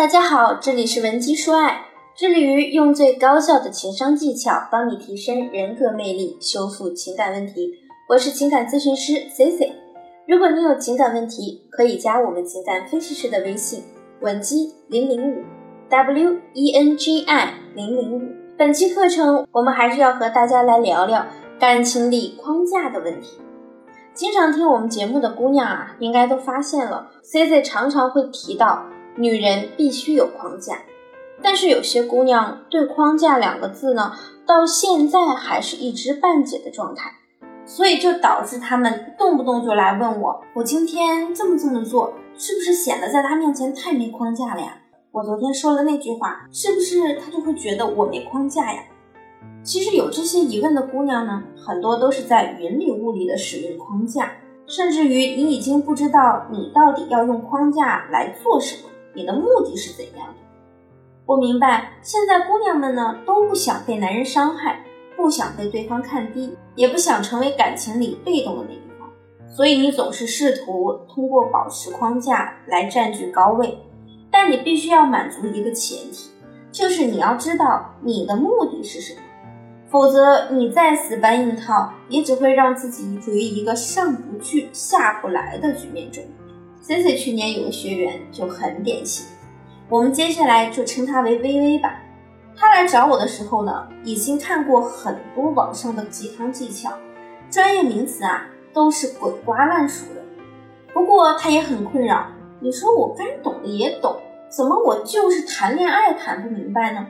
大家好，这里是文姬说爱，致力于用最高效的情商技巧帮你提升人格魅力，修复情感问题。我是情感咨询师 C C。如果你有情感问题，可以加我们情感分析师的微信文姬零零五 W E N G I 零零五。本期课程我们还是要和大家来聊聊感情里框架的问题。经常听我们节目的姑娘啊，应该都发现了，C C 常常会提到。女人必须有框架，但是有些姑娘对“框架”两个字呢，到现在还是一知半解的状态，所以就导致她们动不动就来问我：“我今天这么这么做，是不是显得在她面前太没框架了呀？我昨天说了那句话，是不是她就会觉得我没框架呀？”其实有这些疑问的姑娘呢，很多都是在云里雾里的使用框架，甚至于你已经不知道你到底要用框架来做什么。你的目的是怎样的？我明白，现在姑娘们呢都不想被男人伤害，不想被对方看低，也不想成为感情里被动的那一方，所以你总是试图通过保持框架来占据高位。但你必须要满足一个前提，就是你要知道你的目的是什么，否则你再死搬硬套，也只会让自己处于一个上不去下不来的局面中。Cici 去年有个学员就很典型，我们接下来就称他为微微吧。他来找我的时候呢，已经看过很多网上的鸡汤技巧，专业名词啊都是滚瓜烂熟的。不过他也很困扰，你说我该懂的也懂，怎么我就是谈恋爱谈不明白呢？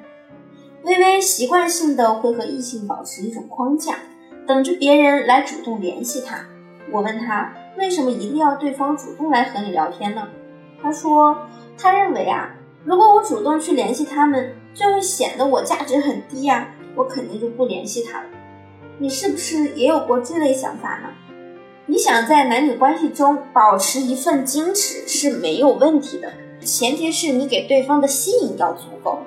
微微习惯性的会和异性保持一种框架，等着别人来主动联系他。我问他。为什么一定要对方主动来和你聊天呢？他说，他认为啊，如果我主动去联系他们，就会显得我价值很低呀，我肯定就不联系他了。你是不是也有过这类想法呢？你想在男女关系中保持一份矜持是没有问题的，前提是你给对方的吸引要足够。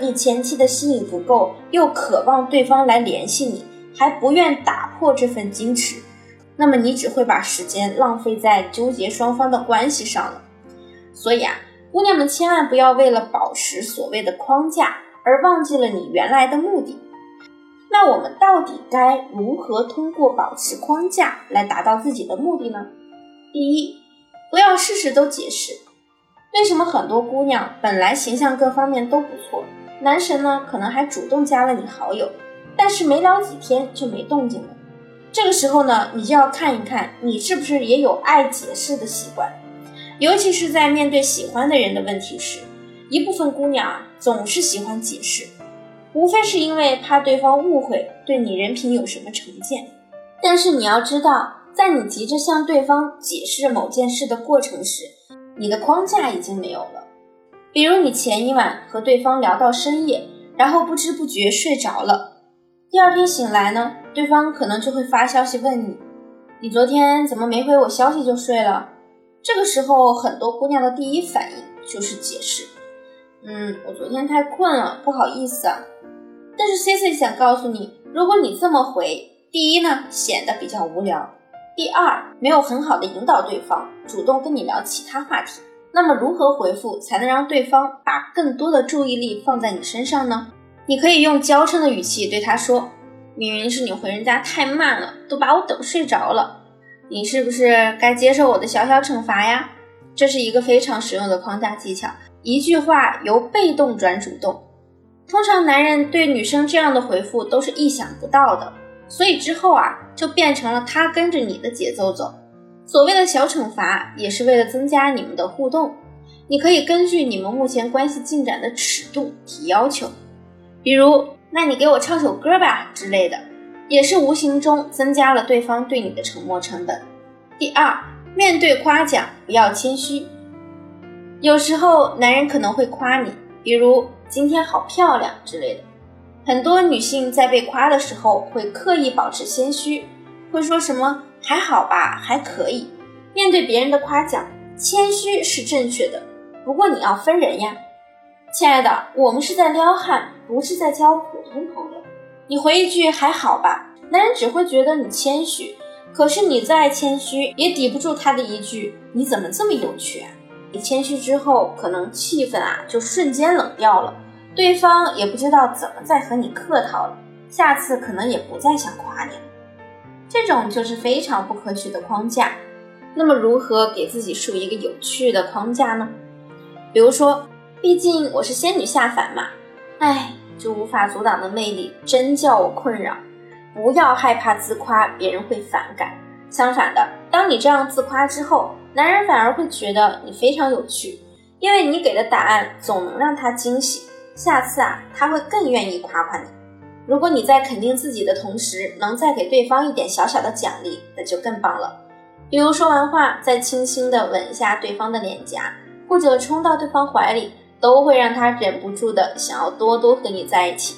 你前期的吸引不够，又渴望对方来联系你，还不愿打破这份矜持。那么你只会把时间浪费在纠结双方的关系上了，所以啊，姑娘们千万不要为了保持所谓的框架而忘记了你原来的目的。那我们到底该如何通过保持框架来达到自己的目的呢？第一，不要事事都解释。为什么很多姑娘本来形象各方面都不错，男神呢可能还主动加了你好友，但是没聊几天就没动静了？这个时候呢，你就要看一看，你是不是也有爱解释的习惯，尤其是在面对喜欢的人的问题时，一部分姑娘啊总是喜欢解释，无非是因为怕对方误会，对你人品有什么成见。但是你要知道，在你急着向对方解释某件事的过程时，你的框架已经没有了。比如你前一晚和对方聊到深夜，然后不知不觉睡着了。第二天醒来呢，对方可能就会发消息问你：“你昨天怎么没回我消息就睡了？”这个时候，很多姑娘的第一反应就是解释：“嗯，我昨天太困了，不好意思啊。”但是 C C 想告诉你，如果你这么回，第一呢显得比较无聊，第二没有很好的引导对方主动跟你聊其他话题。那么如何回复才能让对方把更多的注意力放在你身上呢？你可以用娇嗔的语气对他说：“明明是你回人家太慢了，都把我等睡着了，你是不是该接受我的小小惩罚呀？”这是一个非常实用的框架技巧，一句话由被动转主动。通常男人对女生这样的回复都是意想不到的，所以之后啊就变成了他跟着你的节奏走。所谓的小惩罚也是为了增加你们的互动，你可以根据你们目前关系进展的尺度提要求。比如，那你给我唱首歌吧之类的，也是无形中增加了对方对你的沉默成本。第二，面对夸奖不要谦虚。有时候男人可能会夸你，比如今天好漂亮之类的。很多女性在被夸的时候会刻意保持谦虚，会说什么还好吧，还可以。面对别人的夸奖，谦虚是正确的，不过你要分人呀。亲爱的，我们是在撩汉，不是在交普通朋友。你回一句还好吧，男人只会觉得你谦虚。可是你再谦虚，也抵不住他的一句你怎么这么有趣啊？你谦虚之后，可能气氛啊就瞬间冷掉了，对方也不知道怎么再和你客套了，下次可能也不再想夸你了。这种就是非常不可取的框架。那么，如何给自己树一个有趣的框架呢？比如说，毕竟我是仙女下凡嘛，哎，就无法阻挡的魅力真叫我困扰。不要害怕自夸，别人会反感。相反的，当你这样自夸之后，男人反而会觉得你非常有趣，因为你给的答案总能让他惊喜。下次啊，他会更愿意夸夸你。如果你在肯定自己的同时，能再给对方一点小小的奖励，那就更棒了。比如说完话，再轻轻地吻一下对方的脸颊，或者冲到对方怀里，都会让他忍不住的想要多多和你在一起。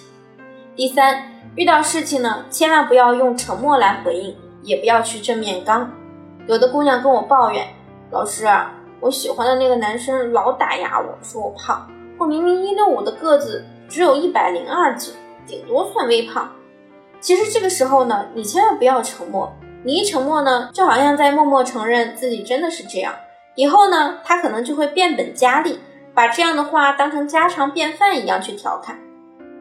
第三，遇到事情呢，千万不要用沉默来回应，也不要去正面刚。有的姑娘跟我抱怨，老师，啊我喜欢的那个男生老打压我，说我胖，我明明一六五的个子，只有一百零二斤，顶多算微胖。其实这个时候呢，你千万不要沉默。你一沉默呢，就好像在默默承认自己真的是这样。以后呢，他可能就会变本加厉，把这样的话当成家常便饭一样去调侃。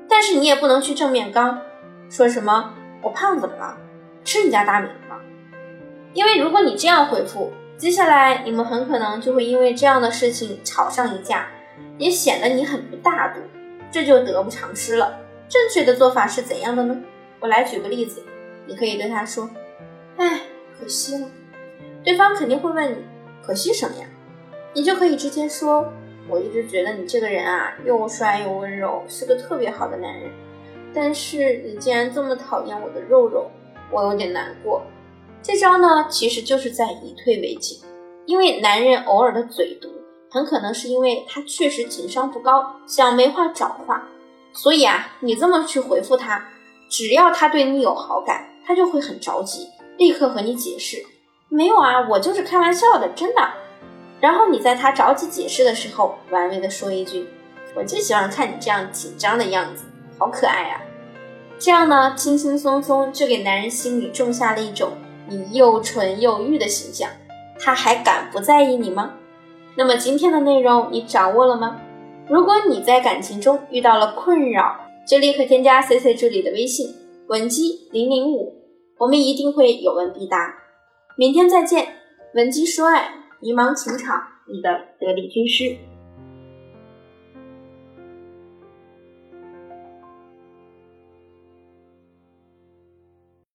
但是你也不能去正面刚，说什么我胖怎么了？吃你家大米了吗？因为如果你这样回复，接下来你们很可能就会因为这样的事情吵上一架，也显得你很不大度，这就得不偿失了。正确的做法是怎样的呢？我来举个例子，你可以对他说。哎，可惜了。对方肯定会问你，可惜什么呀？你就可以直接说，我一直觉得你这个人啊，又帅又温柔，是个特别好的男人。但是你竟然这么讨厌我的肉肉，我有点难过。这招呢，其实就是在以退为进。因为男人偶尔的嘴毒，很可能是因为他确实情商不高，想没话找话。所以啊，你这么去回复他，只要他对你有好感，他就会很着急。立刻和你解释，没有啊，我就是开玩笑的，真的。然后你在他着急解释的时候，玩味的说一句：“我就喜欢看你这样紧张的样子，好可爱啊。”这样呢，轻轻松松就给男人心里种下了一种你又纯又欲的形象，他还敢不在意你吗？那么今天的内容你掌握了吗？如果你在感情中遇到了困扰，就立刻添加 C C 助理的微信文姬零零五。我们一定会有问必答，明天再见。闻鸡说爱，迷茫情场，你的得力军师。